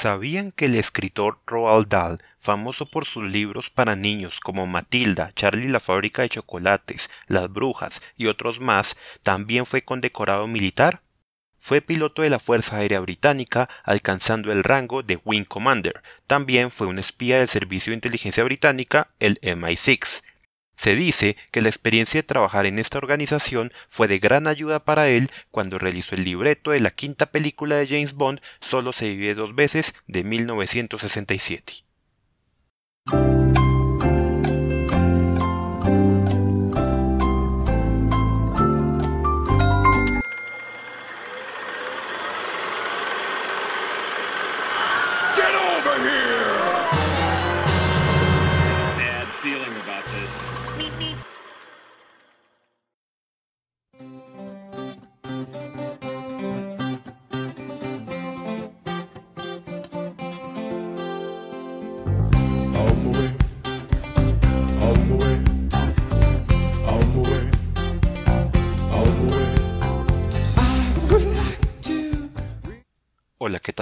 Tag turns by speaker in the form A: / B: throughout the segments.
A: ¿Sabían que el escritor Roald Dahl, famoso por sus libros para niños como Matilda, Charlie la fábrica de chocolates, Las brujas y otros más, también fue condecorado militar? Fue piloto de la Fuerza Aérea Británica, alcanzando el rango de Wing Commander. También fue un espía del Servicio de Inteligencia Británica, el MI6. Se dice que la experiencia de trabajar en esta organización fue de gran ayuda para él cuando realizó el libreto de la quinta película de James Bond, Solo se vive dos veces, de 1967.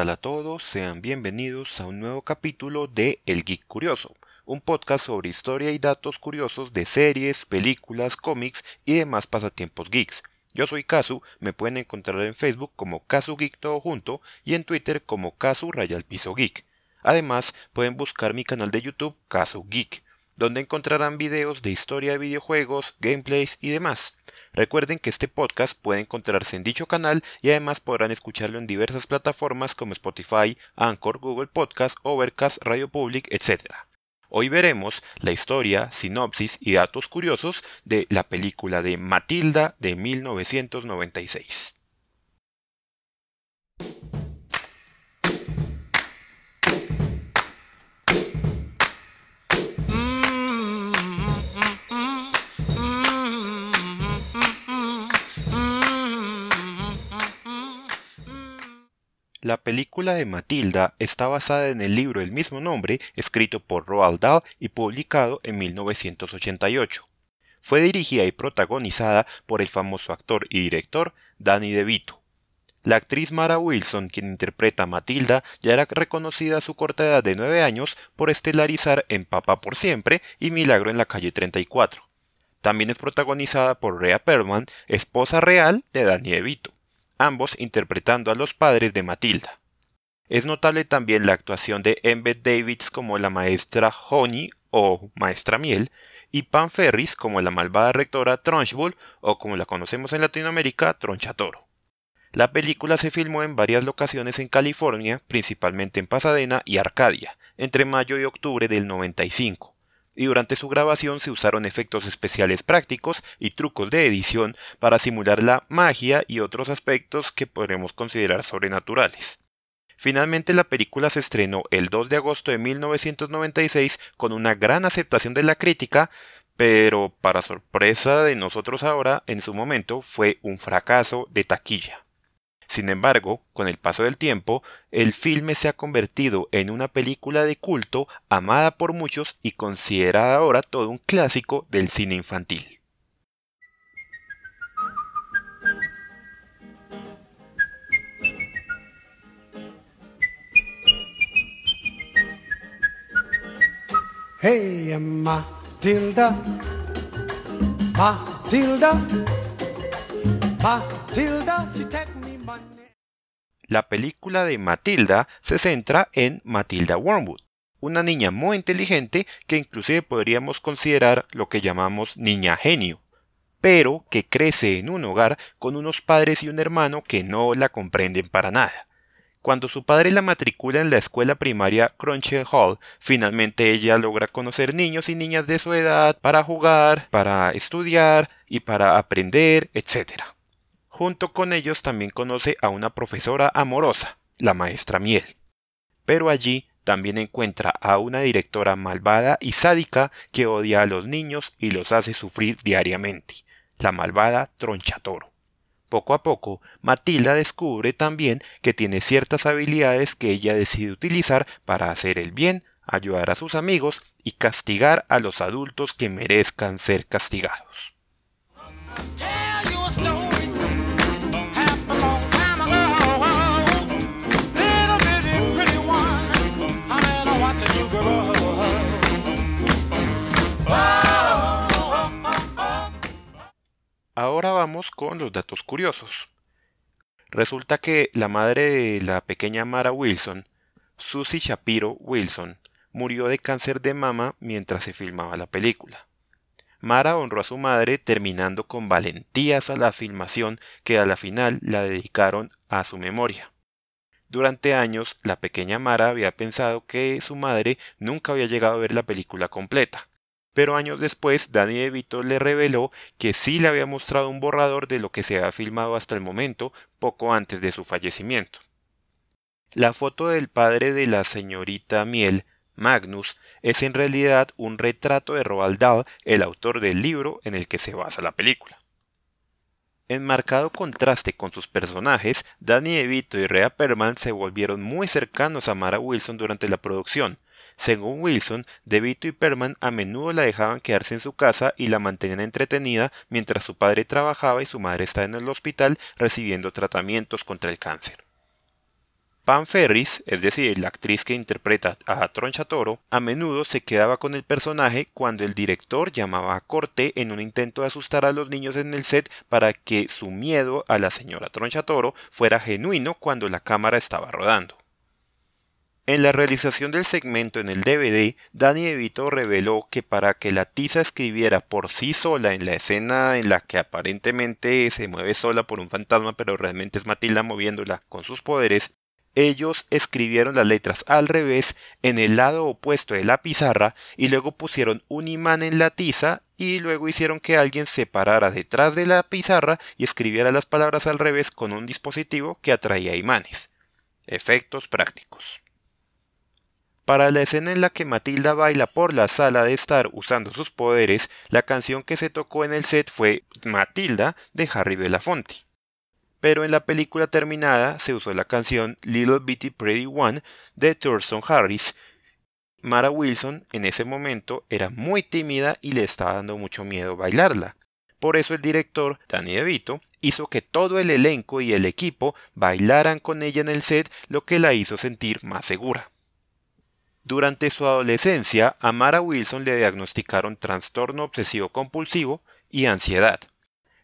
A: Tal a todos? Sean bienvenidos a un nuevo capítulo de El Geek Curioso, un podcast sobre historia y datos curiosos de series, películas, cómics y demás pasatiempos geeks. Yo soy Kazu, me pueden encontrar en Facebook como Kazu Geek todo junto y en Twitter como Kazu Rayal Piso Geek. Además, pueden buscar mi canal de YouTube Kazu Geek, donde encontrarán videos de historia de videojuegos, gameplays y demás. Recuerden que este podcast puede encontrarse en dicho canal y además podrán escucharlo en diversas plataformas como Spotify, Anchor, Google Podcast, Overcast, Radio Public, etc. Hoy veremos la historia, sinopsis y datos curiosos de la película de Matilda de 1996. La película de Matilda está basada en el libro del mismo nombre, escrito por Roald Dahl y publicado en 1988. Fue dirigida y protagonizada por el famoso actor y director Danny DeVito. La actriz Mara Wilson, quien interpreta a Matilda, ya era reconocida a su corta edad de 9 años por estelarizar en Papá por Siempre y Milagro en la calle 34. También es protagonizada por Rhea Perlman, esposa real de Danny DeVito ambos interpretando a los padres de Matilda. Es notable también la actuación de Embeth Davids como la maestra Honey o maestra Miel y Pam Ferris como la malvada rectora Trunchbull o como la conocemos en Latinoamérica Tronchatoro. La película se filmó en varias locaciones en California, principalmente en Pasadena y Arcadia, entre mayo y octubre del 95 y durante su grabación se usaron efectos especiales prácticos y trucos de edición para simular la magia y otros aspectos que podremos considerar sobrenaturales. Finalmente la película se estrenó el 2 de agosto de 1996 con una gran aceptación de la crítica, pero para sorpresa de nosotros ahora, en su momento fue un fracaso de taquilla. Sin embargo, con el paso del tiempo, el filme se ha convertido en una película de culto amada por muchos y considerada ahora todo un clásico del cine infantil. Hey Matilda, Matilda, Matilda, la película de Matilda se centra en Matilda Wormwood, una niña muy inteligente que inclusive podríamos considerar lo que llamamos niña genio, pero que crece en un hogar con unos padres y un hermano que no la comprenden para nada. Cuando su padre la matricula en la escuela primaria Crunchel Hall, finalmente ella logra conocer niños y niñas de su edad para jugar, para estudiar y para aprender, etc. Junto con ellos también conoce a una profesora amorosa, la maestra Miel. Pero allí también encuentra a una directora malvada y sádica que odia a los niños y los hace sufrir diariamente, la malvada Tronchatoro. Poco a poco, Matilda descubre también que tiene ciertas habilidades que ella decide utilizar para hacer el bien, ayudar a sus amigos y castigar a los adultos que merezcan ser castigados. Con los datos curiosos. Resulta que la madre de la pequeña Mara Wilson, Susie Shapiro Wilson, murió de cáncer de mama mientras se filmaba la película. Mara honró a su madre terminando con valentías a la filmación que a la final la dedicaron a su memoria. Durante años, la pequeña Mara había pensado que su madre nunca había llegado a ver la película completa, pero años después Danny DeVito le reveló que sí le había mostrado un borrador de lo que se había filmado hasta el momento, poco antes de su fallecimiento. La foto del padre de la señorita Miel Magnus es en realidad un retrato de Roald Dahl, el autor del libro en el que se basa la película. En marcado contraste con sus personajes, Danny DeVito y Rhea Perman se volvieron muy cercanos a Mara Wilson durante la producción. Según Wilson, DeVito y Perman a menudo la dejaban quedarse en su casa y la mantenían entretenida mientras su padre trabajaba y su madre estaba en el hospital recibiendo tratamientos contra el cáncer. Pam Ferris, es decir, la actriz que interpreta a Tronchatoro, a menudo se quedaba con el personaje cuando el director llamaba a corte en un intento de asustar a los niños en el set para que su miedo a la señora Tronchatoro fuera genuino cuando la cámara estaba rodando. En la realización del segmento en el DVD, Danny DeVito reveló que para que la tiza escribiera por sí sola en la escena en la que aparentemente se mueve sola por un fantasma pero realmente es Matilda moviéndola con sus poderes, ellos escribieron las letras al revés en el lado opuesto de la pizarra y luego pusieron un imán en la tiza y luego hicieron que alguien se parara detrás de la pizarra y escribiera las palabras al revés con un dispositivo que atraía imanes. Efectos prácticos. Para la escena en la que Matilda baila por la sala de estar usando sus poderes, la canción que se tocó en el set fue Matilda de Harry Belafonte pero en la película terminada se usó la canción Little Bitty Pretty One de Thurston Harris. Mara Wilson en ese momento era muy tímida y le estaba dando mucho miedo bailarla. Por eso el director, Danny DeVito, hizo que todo el elenco y el equipo bailaran con ella en el set, lo que la hizo sentir más segura. Durante su adolescencia, a Mara Wilson le diagnosticaron trastorno obsesivo compulsivo y ansiedad.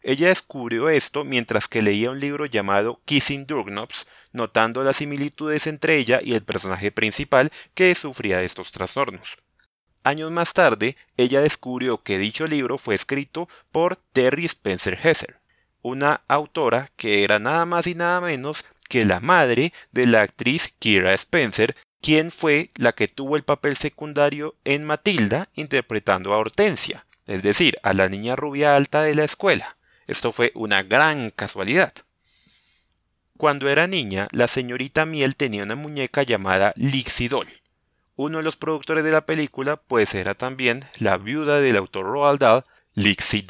A: Ella descubrió esto mientras que leía un libro llamado Kissing Doorknobs, notando las similitudes entre ella y el personaje principal que sufría de estos trastornos. Años más tarde, ella descubrió que dicho libro fue escrito por Terry Spencer Hesser, una autora que era nada más y nada menos que la madre de la actriz Kira Spencer, quien fue la que tuvo el papel secundario en Matilda interpretando a Hortensia, es decir, a la niña rubia alta de la escuela. Esto fue una gran casualidad. Cuando era niña, la señorita Miel tenía una muñeca llamada Lixidol. Uno de los productores de la película pues era también la viuda del autor Roald Dahl, Lixie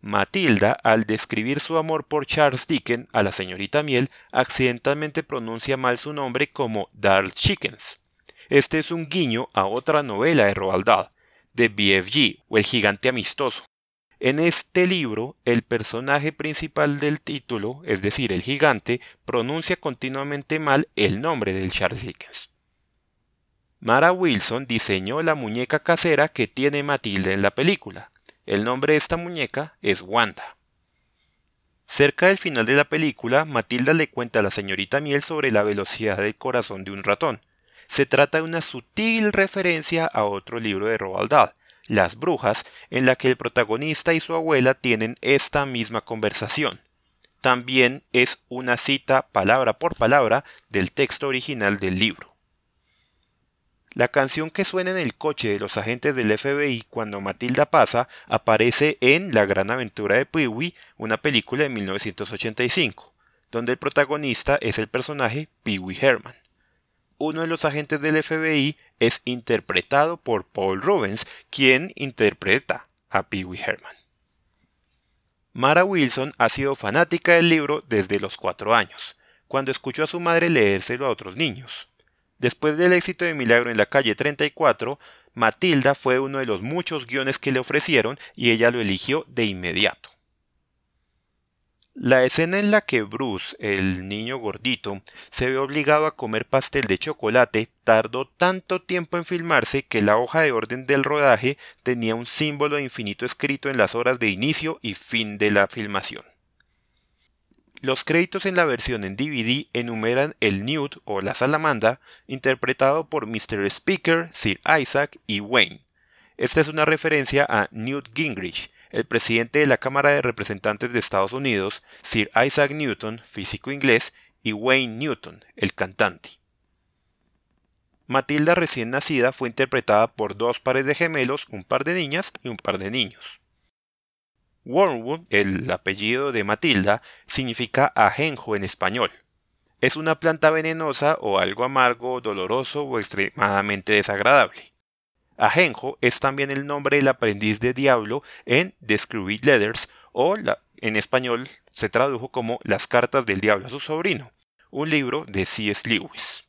A: Matilda, al describir su amor por Charles Dickens a la señorita Miel, accidentalmente pronuncia mal su nombre como Darl Chickens. Este es un guiño a otra novela de Roald Dahl, de BFG, o El gigante amistoso, en este libro, el personaje principal del título, es decir, el gigante, pronuncia continuamente mal el nombre del Charles Dickens. Mara Wilson diseñó la muñeca casera que tiene Matilda en la película. El nombre de esta muñeca es Wanda. Cerca del final de la película, Matilda le cuenta a la señorita Miel sobre la velocidad del corazón de un ratón. Se trata de una sutil referencia a otro libro de Roald Dahl, las Brujas, en la que el protagonista y su abuela tienen esta misma conversación. También es una cita palabra por palabra del texto original del libro. La canción que suena en el coche de los agentes del FBI cuando Matilda pasa aparece en La gran aventura de Pee-wee, una película de 1985, donde el protagonista es el personaje Pee-wee Herman uno de los agentes del FBI es interpretado por Paul Rubens, quien interpreta a Pee Wee Herman. Mara Wilson ha sido fanática del libro desde los cuatro años, cuando escuchó a su madre leérselo a otros niños. Después del éxito de Milagro en la calle 34, Matilda fue uno de los muchos guiones que le ofrecieron y ella lo eligió de inmediato. La escena en la que Bruce, el niño gordito, se ve obligado a comer pastel de chocolate tardó tanto tiempo en filmarse que la hoja de orden del rodaje tenía un símbolo infinito escrito en las horas de inicio y fin de la filmación. Los créditos en la versión en DVD enumeran el Newt o la salamandra, interpretado por Mr. Speaker, Sir Isaac y Wayne. Esta es una referencia a Newt Gingrich, el presidente de la Cámara de Representantes de Estados Unidos, Sir Isaac Newton, físico inglés, y Wayne Newton, el cantante. Matilda recién nacida fue interpretada por dos pares de gemelos, un par de niñas y un par de niños. Wormwood, el apellido de Matilda, significa ajenjo en español. Es una planta venenosa o algo amargo, doloroso o extremadamente desagradable. Ajenjo es también el nombre del aprendiz de diablo en The Letters o en español se tradujo como Las cartas del diablo a su sobrino, un libro de C.S. Lewis.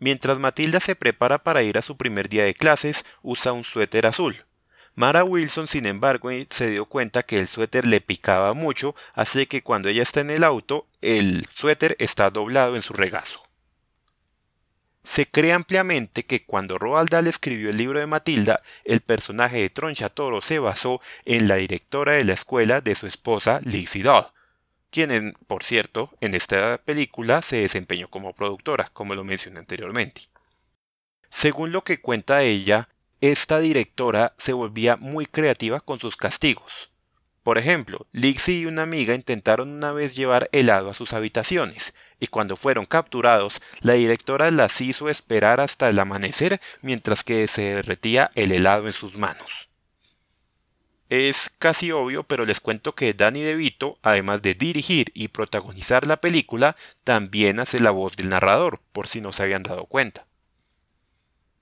A: Mientras Matilda se prepara para ir a su primer día de clases, usa un suéter azul. Mara Wilson, sin embargo, se dio cuenta que el suéter le picaba mucho, así que cuando ella está en el auto, el suéter está doblado en su regazo. Se cree ampliamente que cuando Roald Dahl escribió el libro de Matilda, el personaje de Troncha Toro se basó en la directora de la escuela de su esposa Lizzie Dahl, quien, por cierto, en esta película se desempeñó como productora, como lo mencioné anteriormente. Según lo que cuenta ella, esta directora se volvía muy creativa con sus castigos. Por ejemplo, Lixie y una amiga intentaron una vez llevar helado a sus habitaciones, y cuando fueron capturados, la directora las hizo esperar hasta el amanecer mientras que se derretía el helado en sus manos. Es casi obvio, pero les cuento que Danny DeVito, además de dirigir y protagonizar la película, también hace la voz del narrador, por si no se habían dado cuenta.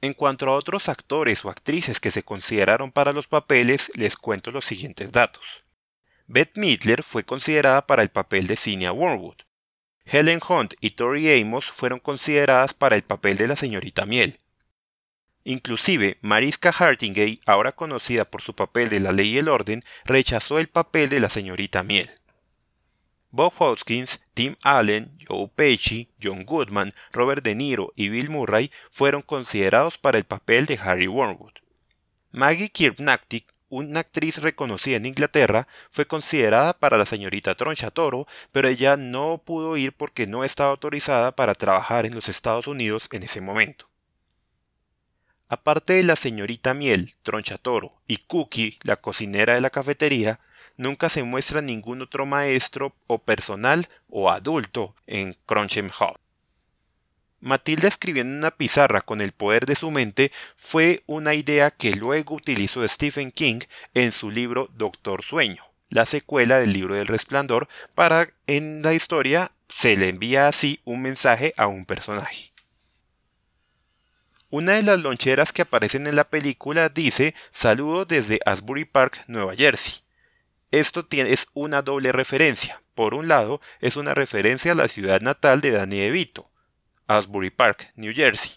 A: En cuanto a otros actores o actrices que se consideraron para los papeles, les cuento los siguientes datos. Beth Midler fue considerada para el papel de Cinia Wormwood. Helen Hunt y Tori Amos fueron consideradas para el papel de la señorita Miel. Inclusive, Mariska Hartingay, ahora conocida por su papel de La Ley y el Orden, rechazó el papel de la señorita Miel. Bob Hoskins, Tim Allen, Joe Pesci, John Goodman, Robert De Niro y Bill Murray fueron considerados para el papel de Harry Wormwood. Maggie Kirkpatrick una actriz reconocida en Inglaterra, fue considerada para la señorita Troncha Toro, pero ella no pudo ir porque no estaba autorizada para trabajar en los Estados Unidos en ese momento. Aparte de la señorita Miel, Troncha Toro, y Cookie, la cocinera de la cafetería, nunca se muestra ningún otro maestro o personal o adulto en Crunchem Hall. Matilda escribiendo en una pizarra con el poder de su mente fue una idea que luego utilizó Stephen King en su libro Doctor Sueño, la secuela del libro del resplandor, para en la historia se le envía así un mensaje a un personaje. Una de las loncheras que aparecen en la película dice Saludo desde Asbury Park, Nueva Jersey. Esto es una doble referencia. Por un lado, es una referencia a la ciudad natal de Danny DeVito, Asbury Park, New Jersey.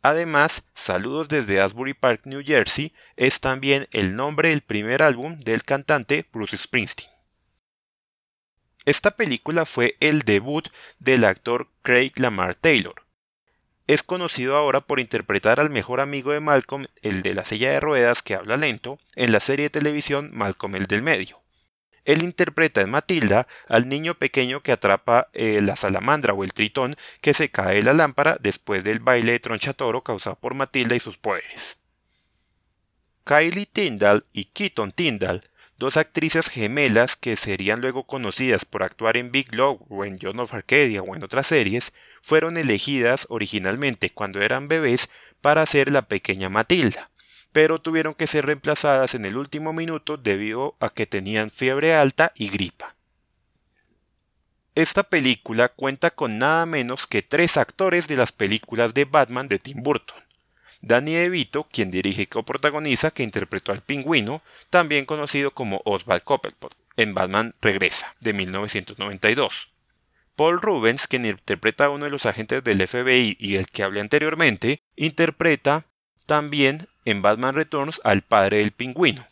A: Además, Saludos desde Asbury Park, New Jersey es también el nombre del primer álbum del cantante Bruce Springsteen. Esta película fue el debut del actor Craig Lamar Taylor. Es conocido ahora por interpretar al mejor amigo de Malcolm, el de la silla de ruedas que habla lento, en la serie de televisión Malcolm el del medio. Él interpreta en Matilda al niño pequeño que atrapa eh, la salamandra o el tritón que se cae de la lámpara después del baile de tronchatoro causado por Matilda y sus poderes. Kylie Tyndall y Keaton Tyndall, dos actrices gemelas que serían luego conocidas por actuar en Big Love o en John of Arcadia o en otras series, fueron elegidas originalmente cuando eran bebés para ser la pequeña Matilda pero tuvieron que ser reemplazadas en el último minuto debido a que tenían fiebre alta y gripa. Esta película cuenta con nada menos que tres actores de las películas de Batman de Tim Burton. Danny DeVito, quien dirige y coprotagoniza, que interpretó al pingüino, también conocido como Oswald Cobblepot, en Batman Regresa, de 1992. Paul Rubens, quien interpreta a uno de los agentes del FBI y el que hablé anteriormente, interpreta también en Batman Returns al padre del pingüino.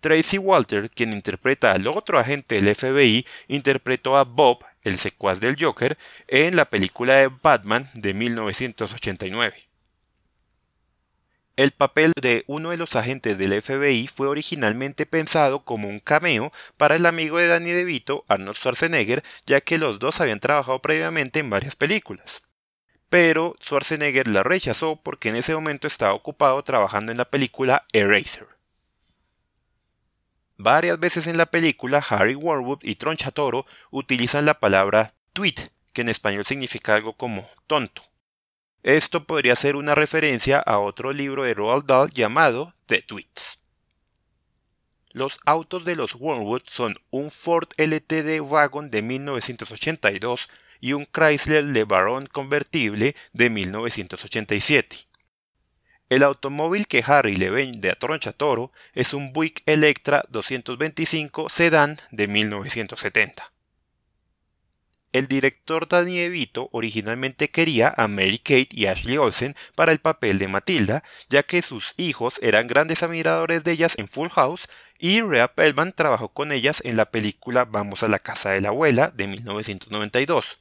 A: Tracy Walter, quien interpreta al otro agente del FBI, interpretó a Bob, el secuaz del Joker, en la película de Batman de 1989. El papel de uno de los agentes del FBI fue originalmente pensado como un cameo para el amigo de Danny DeVito, Arnold Schwarzenegger, ya que los dos habían trabajado previamente en varias películas. Pero Schwarzenegger la rechazó porque en ese momento estaba ocupado trabajando en la película Eraser. Varias veces en la película, Harry Warwood y Tronchatoro utilizan la palabra tweet, que en español significa algo como tonto. Esto podría ser una referencia a otro libro de Roald Dahl llamado The Tweets. Los autos de los Wormwood son un Ford LTD Wagon de 1982 y un Chrysler LeBaron convertible de 1987. El automóvil que Harry le vende a Troncha Toro es un Buick Electra 225 Sedan de 1970. El director Danny DeVito originalmente quería a Mary Kate y Ashley Olsen para el papel de Matilda, ya que sus hijos eran grandes admiradores de ellas en Full House y Rhea Perlman trabajó con ellas en la película Vamos a la casa de la abuela de 1992.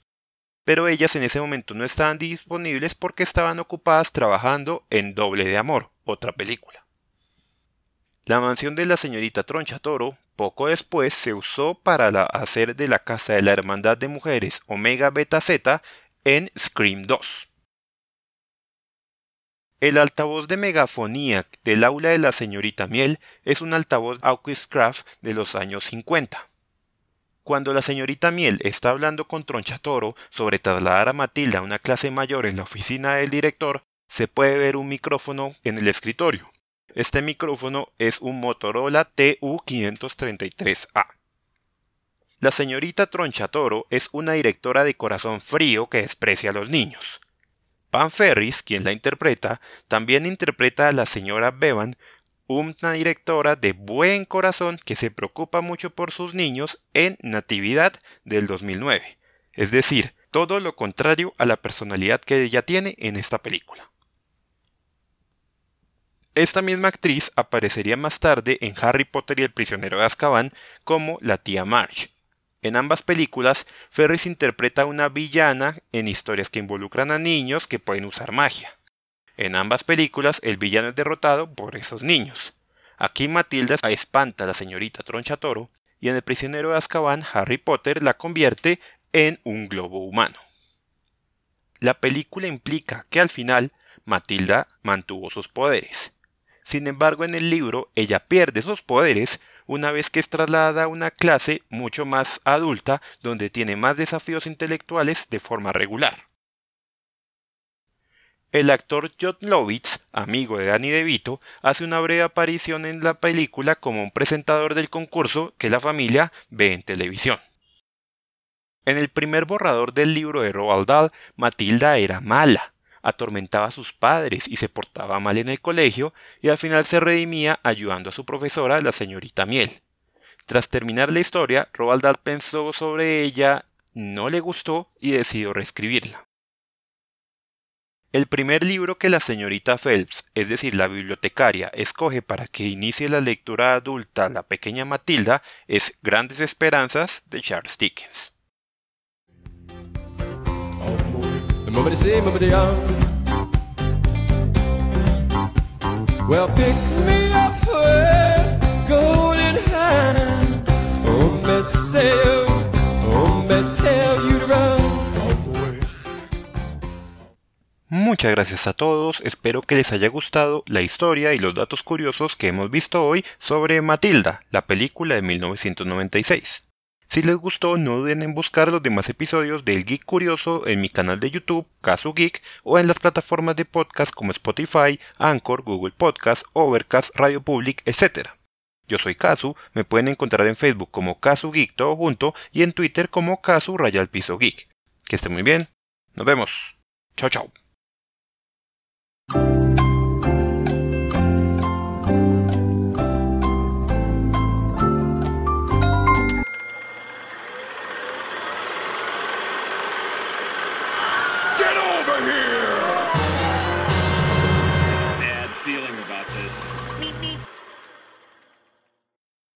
A: Pero ellas en ese momento no estaban disponibles porque estaban ocupadas trabajando en Doble de Amor, otra película. La mansión de la señorita Troncha Toro poco después se usó para hacer de la casa de la Hermandad de Mujeres Omega Beta Z en Scream 2. El altavoz de megafonía del aula de la señorita Miel es un altavoz Craft de los años 50. Cuando la señorita Miel está hablando con Tronchatoro sobre trasladar a Matilda a una clase mayor en la oficina del director, se puede ver un micrófono en el escritorio. Este micrófono es un Motorola TU533A. La señorita Tronchatoro es una directora de corazón frío que desprecia a los niños. Pan Ferris, quien la interpreta, también interpreta a la señora Bevan, una directora de buen corazón que se preocupa mucho por sus niños en Natividad del 2009. Es decir, todo lo contrario a la personalidad que ella tiene en esta película. Esta misma actriz aparecería más tarde en Harry Potter y el prisionero de Azkaban como la tía Marge. En ambas películas, Ferris interpreta a una villana en historias que involucran a niños que pueden usar magia. En ambas películas, el villano es derrotado por esos niños. Aquí Matilda espanta a la señorita Tronchatoro y en el prisionero de Azkaban, Harry Potter la convierte en un globo humano. La película implica que al final Matilda mantuvo sus poderes. Sin embargo, en el libro ella pierde esos poderes una vez que es trasladada a una clase mucho más adulta donde tiene más desafíos intelectuales de forma regular. El actor John Lovitz, amigo de Danny DeVito, hace una breve aparición en la película como un presentador del concurso que la familia ve en televisión. En el primer borrador del libro de Roald Dahl, Matilda era mala, atormentaba a sus padres y se portaba mal en el colegio y al final se redimía ayudando a su profesora, la señorita Miel. Tras terminar la historia, Roald pensó sobre ella, no le gustó y decidió reescribirla. El primer libro que la señorita Phelps, es decir, la bibliotecaria, escoge para que inicie la lectura adulta la pequeña Matilda es Grandes Esperanzas de Charles Dickens. Muchas gracias a todos, espero que les haya gustado la historia y los datos curiosos que hemos visto hoy sobre Matilda, la película de 1996. Si les gustó, no duden en buscar los demás episodios del Geek Curioso en mi canal de YouTube, Casu Geek, o en las plataformas de podcast como Spotify, Anchor, Google Podcast, Overcast, Radio Public, etc. Yo soy Casu, me pueden encontrar en Facebook como Casu Geek todo junto y en Twitter como Casu Rayal Piso Geek. Que estén muy bien, nos vemos. Chao, chao.